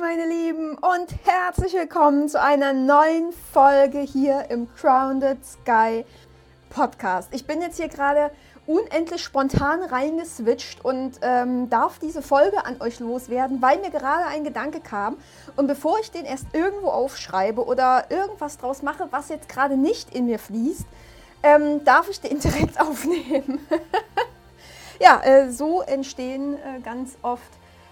meine Lieben, und herzlich willkommen zu einer neuen Folge hier im Grounded Sky Podcast. Ich bin jetzt hier gerade unendlich spontan reingeswitcht und ähm, darf diese Folge an euch loswerden, weil mir gerade ein Gedanke kam. Und bevor ich den erst irgendwo aufschreibe oder irgendwas draus mache, was jetzt gerade nicht in mir fließt, ähm, darf ich den direkt aufnehmen. ja, äh, so entstehen äh, ganz oft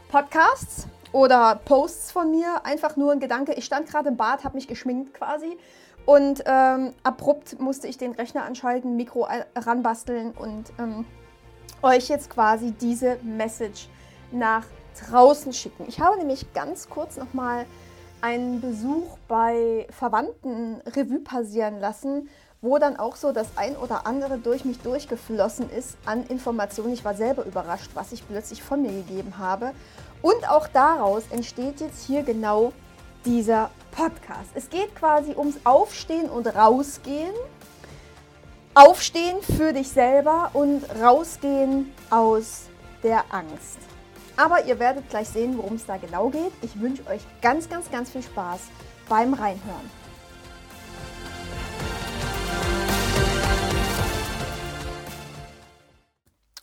Podcasts oder Posts von mir. Einfach nur ein Gedanke. Ich stand gerade im Bad, habe mich geschminkt quasi. Und ähm, abrupt musste ich den Rechner anschalten, Mikro ranbasteln und ähm, euch jetzt quasi diese Message nach draußen schicken. Ich habe nämlich ganz kurz nochmal einen Besuch bei Verwandten Revue passieren lassen, wo dann auch so das ein oder andere durch mich durchgeflossen ist an Informationen. Ich war selber überrascht, was ich plötzlich von mir gegeben habe. Und auch daraus entsteht jetzt hier genau dieser Podcast. Es geht quasi ums Aufstehen und Rausgehen. Aufstehen für dich selber und rausgehen aus der Angst. Aber ihr werdet gleich sehen, worum es da genau geht. Ich wünsche euch ganz, ganz, ganz viel Spaß beim Reinhören.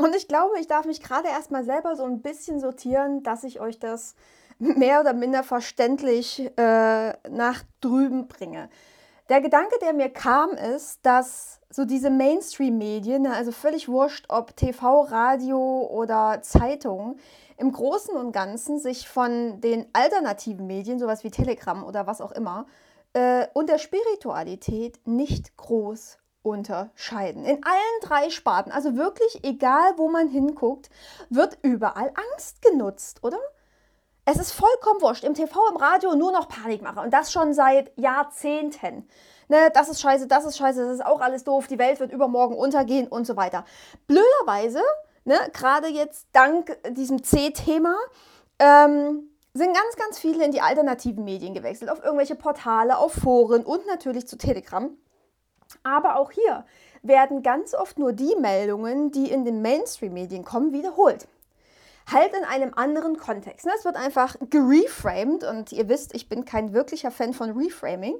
Und ich glaube, ich darf mich gerade erstmal selber so ein bisschen sortieren, dass ich euch das mehr oder minder verständlich äh, nach drüben bringe. Der Gedanke, der mir kam, ist, dass so diese Mainstream-Medien, ne, also völlig wurscht, ob TV, Radio oder Zeitung, im Großen und Ganzen sich von den alternativen Medien, sowas wie Telegram oder was auch immer, äh, und der Spiritualität nicht groß unterscheiden. In allen drei Sparten, also wirklich egal, wo man hinguckt, wird überall Angst genutzt, oder? Es ist vollkommen wurscht. Im TV, im Radio nur noch Panikmache. Und das schon seit Jahrzehnten. Ne, das ist scheiße, das ist scheiße, das ist auch alles doof, die Welt wird übermorgen untergehen und so weiter. Blöderweise, ne, gerade jetzt dank diesem C-Thema, ähm, sind ganz, ganz viele in die alternativen Medien gewechselt. Auf irgendwelche Portale, auf Foren und natürlich zu Telegram. Aber auch hier werden ganz oft nur die Meldungen, die in den Mainstream-Medien kommen, wiederholt. Halt in einem anderen Kontext. Es wird einfach gereframed und ihr wisst, ich bin kein wirklicher Fan von Reframing.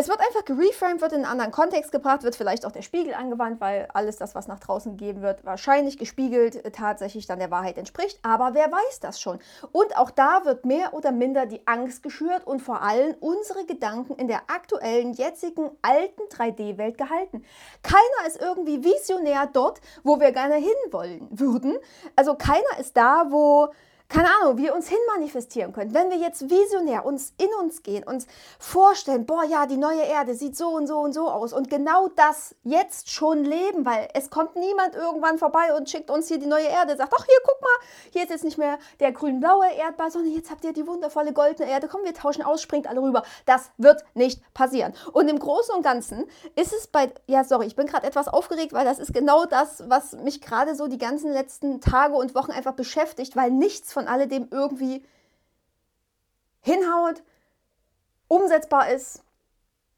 Es wird einfach gereframed, wird in einen anderen Kontext gebracht, wird vielleicht auch der Spiegel angewandt, weil alles das, was nach draußen gegeben wird, wahrscheinlich gespiegelt äh, tatsächlich dann der Wahrheit entspricht. Aber wer weiß das schon? Und auch da wird mehr oder minder die Angst geschürt und vor allem unsere Gedanken in der aktuellen, jetzigen, alten 3D-Welt gehalten. Keiner ist irgendwie visionär dort, wo wir gerne hinwollen würden. Also keiner ist da, wo keine Ahnung, wir uns hinmanifestieren können. Wenn wir jetzt visionär uns in uns gehen, uns vorstellen, boah, ja, die neue Erde sieht so und so und so aus und genau das jetzt schon leben, weil es kommt niemand irgendwann vorbei und schickt uns hier die neue Erde, sagt, ach hier, guck mal, hier ist jetzt nicht mehr der grün-blaue Erdball, sondern jetzt habt ihr die wundervolle goldene Erde, komm, wir tauschen aus, springt alle rüber. Das wird nicht passieren. Und im Großen und Ganzen ist es bei, ja, sorry, ich bin gerade etwas aufgeregt, weil das ist genau das, was mich gerade so die ganzen letzten Tage und Wochen einfach beschäftigt, weil nichts von von alledem irgendwie hinhaut, umsetzbar ist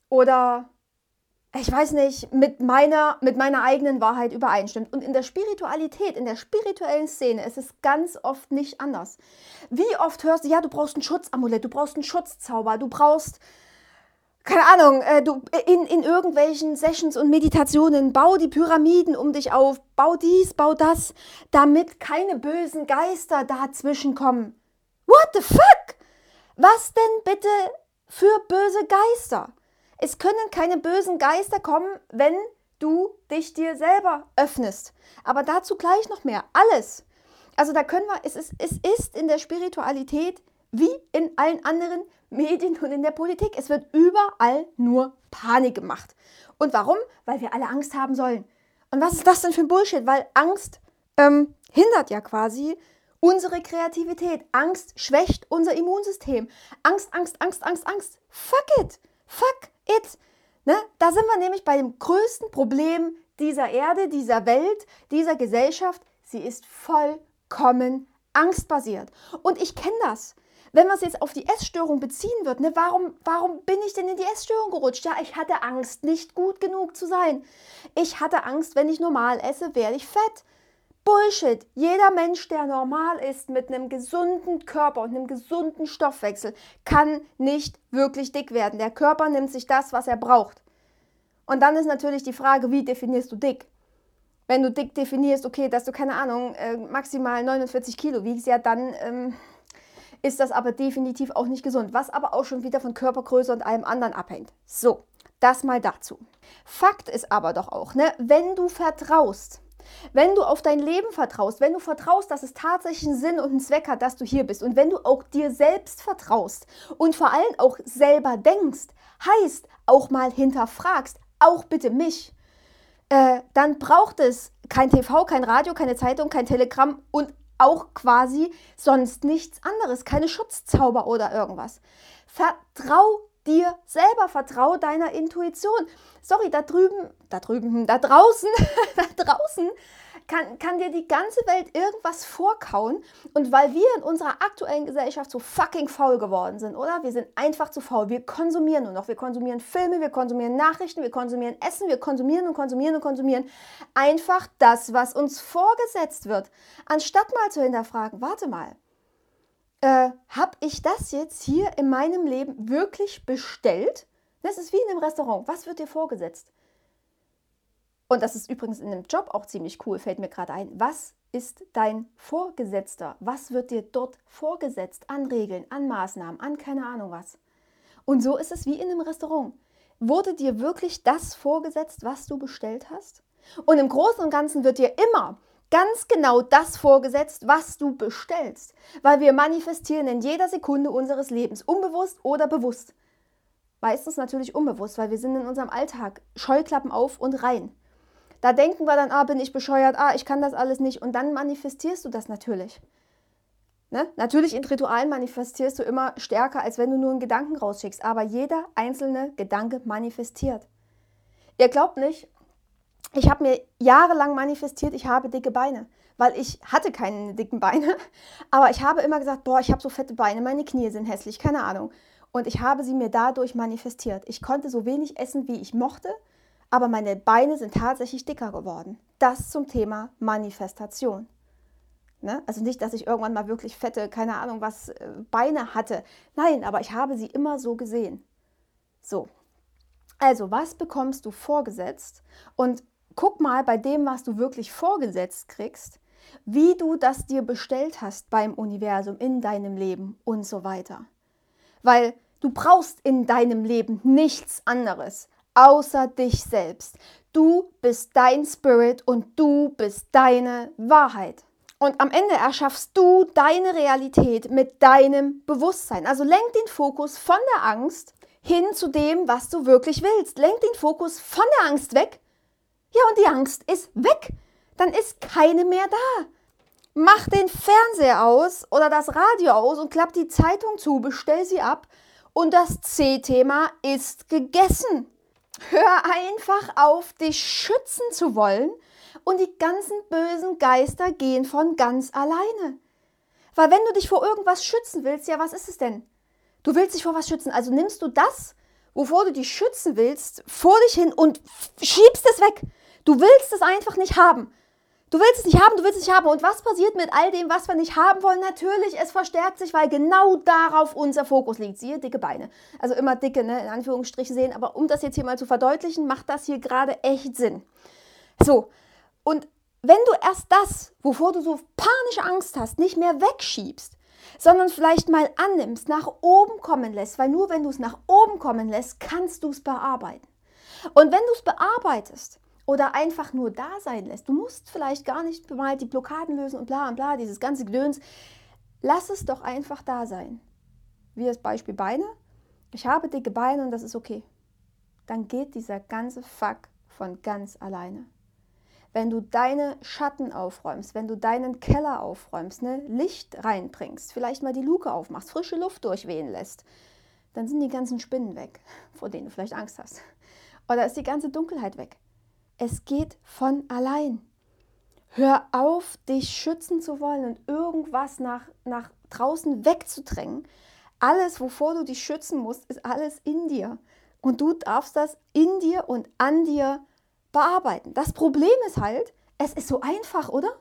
oder ich weiß nicht, mit meiner, mit meiner eigenen Wahrheit übereinstimmt. Und in der Spiritualität, in der spirituellen Szene ist es ganz oft nicht anders. Wie oft hörst du, ja, du brauchst ein Schutzamulett, du brauchst einen Schutzzauber, du brauchst, keine Ahnung, äh, du, in, in irgendwelchen Sessions und Meditationen, bau die Pyramiden um dich auf, bau dies, bau das, damit keine bösen Geister dazwischen kommen. What the fuck? Was denn bitte für böse Geister? Es können keine bösen Geister kommen, wenn du dich dir selber öffnest. Aber dazu gleich noch mehr. Alles. Also da können wir, es ist, es ist in der Spiritualität wie in allen anderen Medien und in der Politik. Es wird überall nur Panik gemacht. Und warum? Weil wir alle Angst haben sollen. Und was ist das denn für ein Bullshit? Weil Angst ähm, hindert ja quasi unsere Kreativität. Angst schwächt unser Immunsystem. Angst, Angst, Angst, Angst, Angst. Fuck it. Fuck it. Ne? Da sind wir nämlich bei dem größten Problem dieser Erde, dieser Welt, dieser Gesellschaft. Sie ist vollkommen angstbasiert. Und ich kenne das. Wenn man es jetzt auf die Essstörung beziehen wird, ne, warum, warum bin ich denn in die Essstörung gerutscht? Ja, ich hatte Angst, nicht gut genug zu sein. Ich hatte Angst, wenn ich normal esse, werde ich fett. Bullshit. Jeder Mensch, der normal ist, mit einem gesunden Körper und einem gesunden Stoffwechsel, kann nicht wirklich dick werden. Der Körper nimmt sich das, was er braucht. Und dann ist natürlich die Frage, wie definierst du dick? Wenn du dick definierst, okay, dass du keine Ahnung, äh, maximal 49 Kilo wiegst, ja, dann ähm, ist das aber definitiv auch nicht gesund. Was aber auch schon wieder von Körpergröße und allem anderen abhängt. So, das mal dazu. Fakt ist aber doch auch, ne, wenn du vertraust, wenn du auf dein Leben vertraust, wenn du vertraust, dass es tatsächlich einen Sinn und einen Zweck hat, dass du hier bist und wenn du auch dir selbst vertraust und vor allem auch selber denkst, heißt auch mal hinterfragst, auch bitte mich, äh, dann braucht es kein TV, kein Radio, keine Zeitung, kein Telegramm und auch quasi sonst nichts anderes, keine Schutzzauber oder irgendwas. Vertrau dir selber, vertrau deiner Intuition. Sorry, da drüben, da drüben, da draußen, da draußen kann, kann dir die ganze Welt irgendwas vorkauen. Und weil wir in unserer aktuellen Gesellschaft so fucking faul geworden sind, oder? Wir sind einfach zu faul. Wir konsumieren nur noch. Wir konsumieren Filme, wir konsumieren Nachrichten, wir konsumieren Essen, wir konsumieren und konsumieren und konsumieren. Einfach das, was uns vorgesetzt wird. Anstatt mal zu hinterfragen, warte mal, äh, habe ich das jetzt hier in meinem Leben wirklich bestellt? Das ist wie in einem Restaurant. Was wird dir vorgesetzt? Und das ist übrigens in einem Job auch ziemlich cool, fällt mir gerade ein. Was ist dein Vorgesetzter? Was wird dir dort vorgesetzt an Regeln, an Maßnahmen, an keine Ahnung was? Und so ist es wie in einem Restaurant. Wurde dir wirklich das vorgesetzt, was du bestellt hast? Und im Großen und Ganzen wird dir immer ganz genau das vorgesetzt, was du bestellst, weil wir manifestieren in jeder Sekunde unseres Lebens, unbewusst oder bewusst. Meistens natürlich unbewusst, weil wir sind in unserem Alltag Scheuklappen auf und rein. Da denken wir dann, ah, bin ich bescheuert, ah, ich kann das alles nicht und dann manifestierst du das natürlich. Ne? Natürlich in Ritualen manifestierst du immer stärker, als wenn du nur einen Gedanken rausschickst, aber jeder einzelne Gedanke manifestiert. Ihr glaubt nicht, ich habe mir jahrelang manifestiert, ich habe dicke Beine, weil ich hatte keine dicken Beine, aber ich habe immer gesagt, boah, ich habe so fette Beine, meine Knie sind hässlich, keine Ahnung. Und ich habe sie mir dadurch manifestiert. Ich konnte so wenig essen, wie ich mochte, aber meine Beine sind tatsächlich dicker geworden. Das zum Thema Manifestation. Ne? Also nicht, dass ich irgendwann mal wirklich fette, keine Ahnung was, äh, Beine hatte. Nein, aber ich habe sie immer so gesehen. So. Also, was bekommst du vorgesetzt? Und guck mal bei dem, was du wirklich vorgesetzt kriegst, wie du das dir bestellt hast beim Universum, in deinem Leben und so weiter. Weil du brauchst in deinem Leben nichts anderes außer dich selbst. Du bist dein Spirit und du bist deine Wahrheit. Und am Ende erschaffst du deine Realität mit deinem Bewusstsein. Also lenk den Fokus von der Angst hin zu dem, was du wirklich willst. Lenk den Fokus von der Angst weg ja, und die Angst ist weg. Dann ist keine mehr da. Mach den Fernseher aus oder das Radio aus und klapp die Zeitung zu, bestell sie ab und das C-Thema ist gegessen. Hör einfach auf, dich schützen zu wollen und die ganzen bösen Geister gehen von ganz alleine. Weil wenn du dich vor irgendwas schützen willst, ja, was ist es denn? Du willst dich vor was schützen, also nimmst du das, wovor du dich schützen willst, vor dich hin und schiebst es weg. Du willst es einfach nicht haben. Du willst es nicht haben, du willst es nicht haben. Und was passiert mit all dem, was wir nicht haben wollen? Natürlich, es verstärkt sich, weil genau darauf unser Fokus liegt. Siehe, dicke Beine. Also immer dicke, ne, in Anführungsstrichen sehen. Aber um das jetzt hier mal zu verdeutlichen, macht das hier gerade echt Sinn. So, und wenn du erst das, wovor du so panische Angst hast, nicht mehr wegschiebst, sondern vielleicht mal annimmst, nach oben kommen lässt, weil nur wenn du es nach oben kommen lässt, kannst du es bearbeiten. Und wenn du es bearbeitest, oder einfach nur da sein lässt. Du musst vielleicht gar nicht mal die Blockaden lösen und bla und bla, dieses ganze Gedöns. Lass es doch einfach da sein. Wie das Beispiel Beine. Ich habe dicke Beine und das ist okay. Dann geht dieser ganze Fuck von ganz alleine. Wenn du deine Schatten aufräumst, wenn du deinen Keller aufräumst, ne, Licht reinbringst, vielleicht mal die Luke aufmachst, frische Luft durchwehen lässt, dann sind die ganzen Spinnen weg, vor denen du vielleicht Angst hast. Oder ist die ganze Dunkelheit weg. Es geht von allein. Hör auf, dich schützen zu wollen und irgendwas nach, nach draußen wegzudrängen. Alles, wovor du dich schützen musst, ist alles in dir. Und du darfst das in dir und an dir bearbeiten. Das Problem ist halt, es ist so einfach, oder?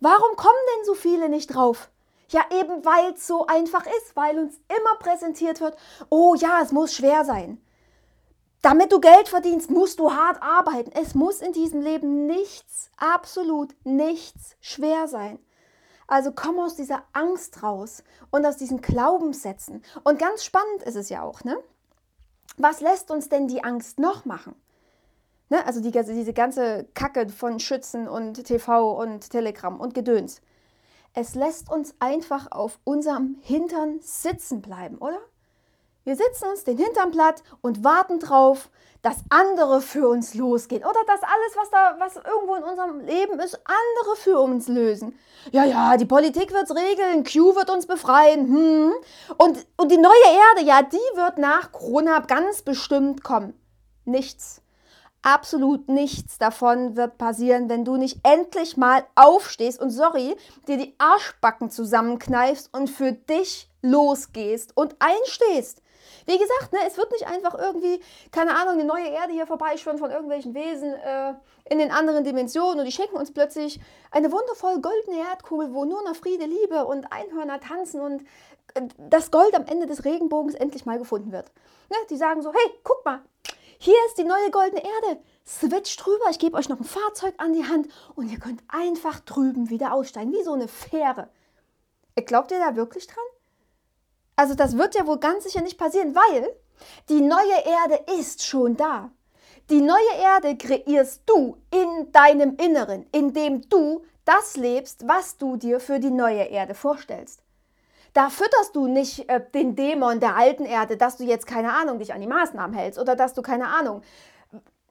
Warum kommen denn so viele nicht drauf? Ja, eben weil es so einfach ist, weil uns immer präsentiert wird, oh ja, es muss schwer sein. Damit du Geld verdienst, musst du hart arbeiten. Es muss in diesem Leben nichts, absolut nichts schwer sein. Also komm aus dieser Angst raus und aus diesen Glaubenssätzen. Und ganz spannend ist es ja auch, ne? Was lässt uns denn die Angst noch machen? Ne? Also die, diese ganze Kacke von Schützen und TV und Telegram und Gedöns. Es lässt uns einfach auf unserem Hintern sitzen bleiben, oder? Wir sitzen uns den Hintern platt und warten drauf, dass andere für uns losgehen oder dass alles, was da, was irgendwo in unserem Leben ist, andere für uns lösen. Ja, ja, die Politik wird's regeln, Q wird uns befreien, hm. Und, und die neue Erde, ja, die wird nach Corona ganz bestimmt kommen. Nichts. Absolut nichts davon wird passieren, wenn du nicht endlich mal aufstehst und sorry, dir die Arschbacken zusammenkneifst und für dich losgehst und einstehst. Wie gesagt, ne, es wird nicht einfach irgendwie, keine Ahnung, eine neue Erde hier vorbeischwimmen von irgendwelchen Wesen äh, in den anderen Dimensionen und die schenken uns plötzlich eine wundervoll goldene Erdkugel, wo nur noch Friede, Liebe und Einhörner tanzen und äh, das Gold am Ende des Regenbogens endlich mal gefunden wird. Ne, die sagen so, hey, guck mal, hier ist die neue goldene Erde. Switch drüber, ich gebe euch noch ein Fahrzeug an die Hand und ihr könnt einfach drüben wieder aussteigen, wie so eine Fähre. Glaubt ihr da wirklich dran? Also das wird ja wohl ganz sicher nicht passieren, weil die neue Erde ist schon da. Die neue Erde kreierst du in deinem Inneren, indem du das lebst, was du dir für die neue Erde vorstellst. Da fütterst du nicht äh, den Dämon der alten Erde, dass du jetzt keine Ahnung dich an die Maßnahmen hältst oder dass du keine Ahnung,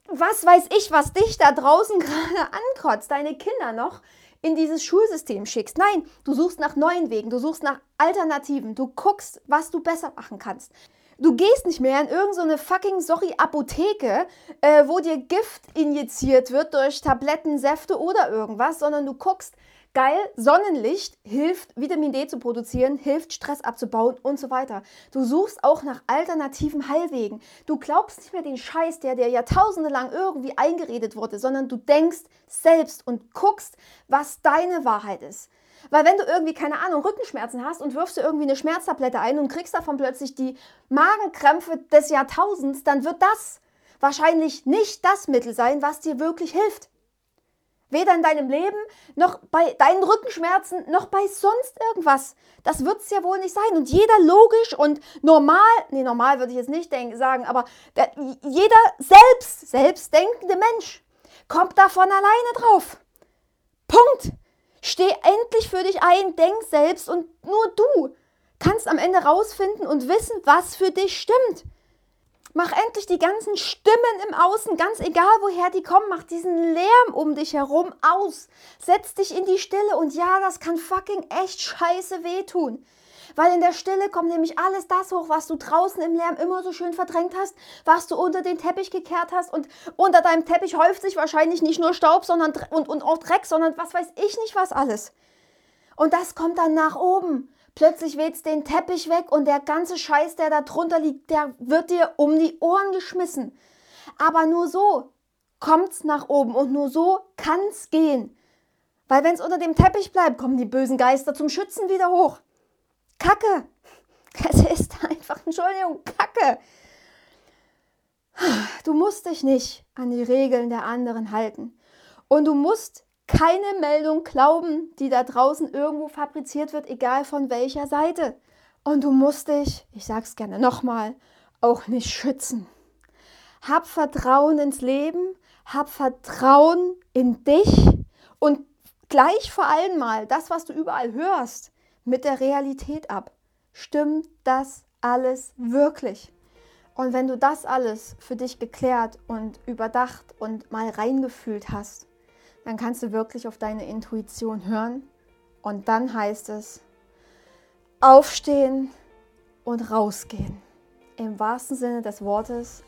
was weiß ich, was dich da draußen gerade ankotzt, deine Kinder noch in dieses Schulsystem schickst. Nein, du suchst nach neuen Wegen, du suchst nach Alternativen, du guckst, was du besser machen kannst. Du gehst nicht mehr in irgendeine so fucking, sorry, Apotheke, äh, wo dir Gift injiziert wird durch Tabletten, Säfte oder irgendwas, sondern du guckst, Geil, Sonnenlicht hilft, Vitamin D zu produzieren, hilft, Stress abzubauen und so weiter. Du suchst auch nach alternativen Heilwegen. Du glaubst nicht mehr den Scheiß, der dir Jahrtausende lang irgendwie eingeredet wurde, sondern du denkst selbst und guckst, was deine Wahrheit ist. Weil wenn du irgendwie, keine Ahnung, Rückenschmerzen hast und wirfst du irgendwie eine Schmerztablette ein und kriegst davon plötzlich die Magenkrämpfe des Jahrtausends, dann wird das wahrscheinlich nicht das Mittel sein, was dir wirklich hilft. Weder in deinem Leben, noch bei deinen Rückenschmerzen, noch bei sonst irgendwas. Das wird es ja wohl nicht sein. Und jeder logisch und normal, nee, normal würde ich jetzt nicht denken, sagen, aber der, jeder selbst, selbstdenkende Mensch kommt davon alleine drauf. Punkt. Steh endlich für dich ein, denk selbst und nur du kannst am Ende rausfinden und wissen, was für dich stimmt. Mach endlich die ganzen Stimmen im Außen, ganz egal woher die kommen, mach diesen Lärm um dich herum aus. Setz dich in die Stille und ja, das kann fucking echt scheiße wehtun. Weil in der Stille kommt nämlich alles das hoch, was du draußen im Lärm immer so schön verdrängt hast, was du unter den Teppich gekehrt hast. Und unter deinem Teppich häuft sich wahrscheinlich nicht nur Staub sondern, und, und auch Dreck, sondern was weiß ich nicht was alles. Und das kommt dann nach oben. Plötzlich weht's den Teppich weg und der ganze Scheiß, der da drunter liegt, der wird dir um die Ohren geschmissen. Aber nur so kommt's nach oben und nur so kann's gehen. Weil wenn's unter dem Teppich bleibt, kommen die bösen Geister zum Schützen wieder hoch. Kacke. Es ist einfach, Entschuldigung, Kacke. Du musst dich nicht an die Regeln der anderen halten. Und du musst keine Meldung glauben, die da draußen irgendwo fabriziert wird, egal von welcher Seite. Und du musst dich, ich sag's gerne nochmal, auch nicht schützen. Hab Vertrauen ins Leben, hab Vertrauen in dich und gleich vor allem mal das, was du überall hörst, mit der Realität ab. Stimmt das alles wirklich? Und wenn du das alles für dich geklärt und überdacht und mal reingefühlt hast, dann kannst du wirklich auf deine Intuition hören. Und dann heißt es, aufstehen und rausgehen. Im wahrsten Sinne des Wortes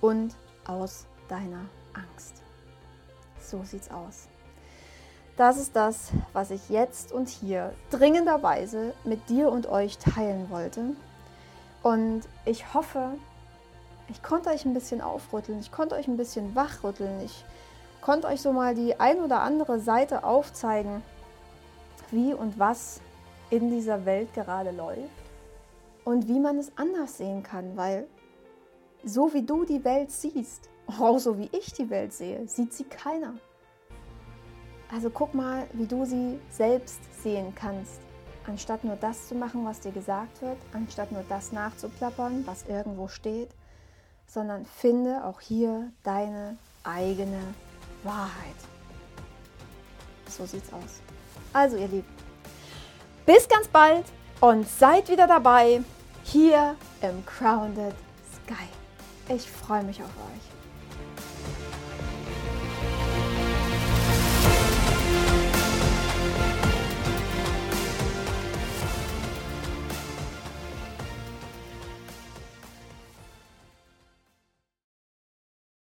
und aus deiner Angst. So sieht's aus. Das ist das, was ich jetzt und hier dringenderweise mit dir und euch teilen wollte. Und ich hoffe, ich konnte euch ein bisschen aufrütteln, ich konnte euch ein bisschen wachrütteln. Ich konnte euch so mal die ein oder andere Seite aufzeigen, wie und was in dieser Welt gerade läuft und wie man es anders sehen kann, weil so wie du die Welt siehst, auch so wie ich die Welt sehe, sieht sie keiner. Also guck mal, wie du sie selbst sehen kannst, anstatt nur das zu machen, was dir gesagt wird, anstatt nur das nachzuplappern, was irgendwo steht, sondern finde auch hier deine eigene Wahrheit. So sieht's aus. Also ihr Lieben, bis ganz bald und seid wieder dabei hier im Grounded Sky. Ich freue mich auf euch.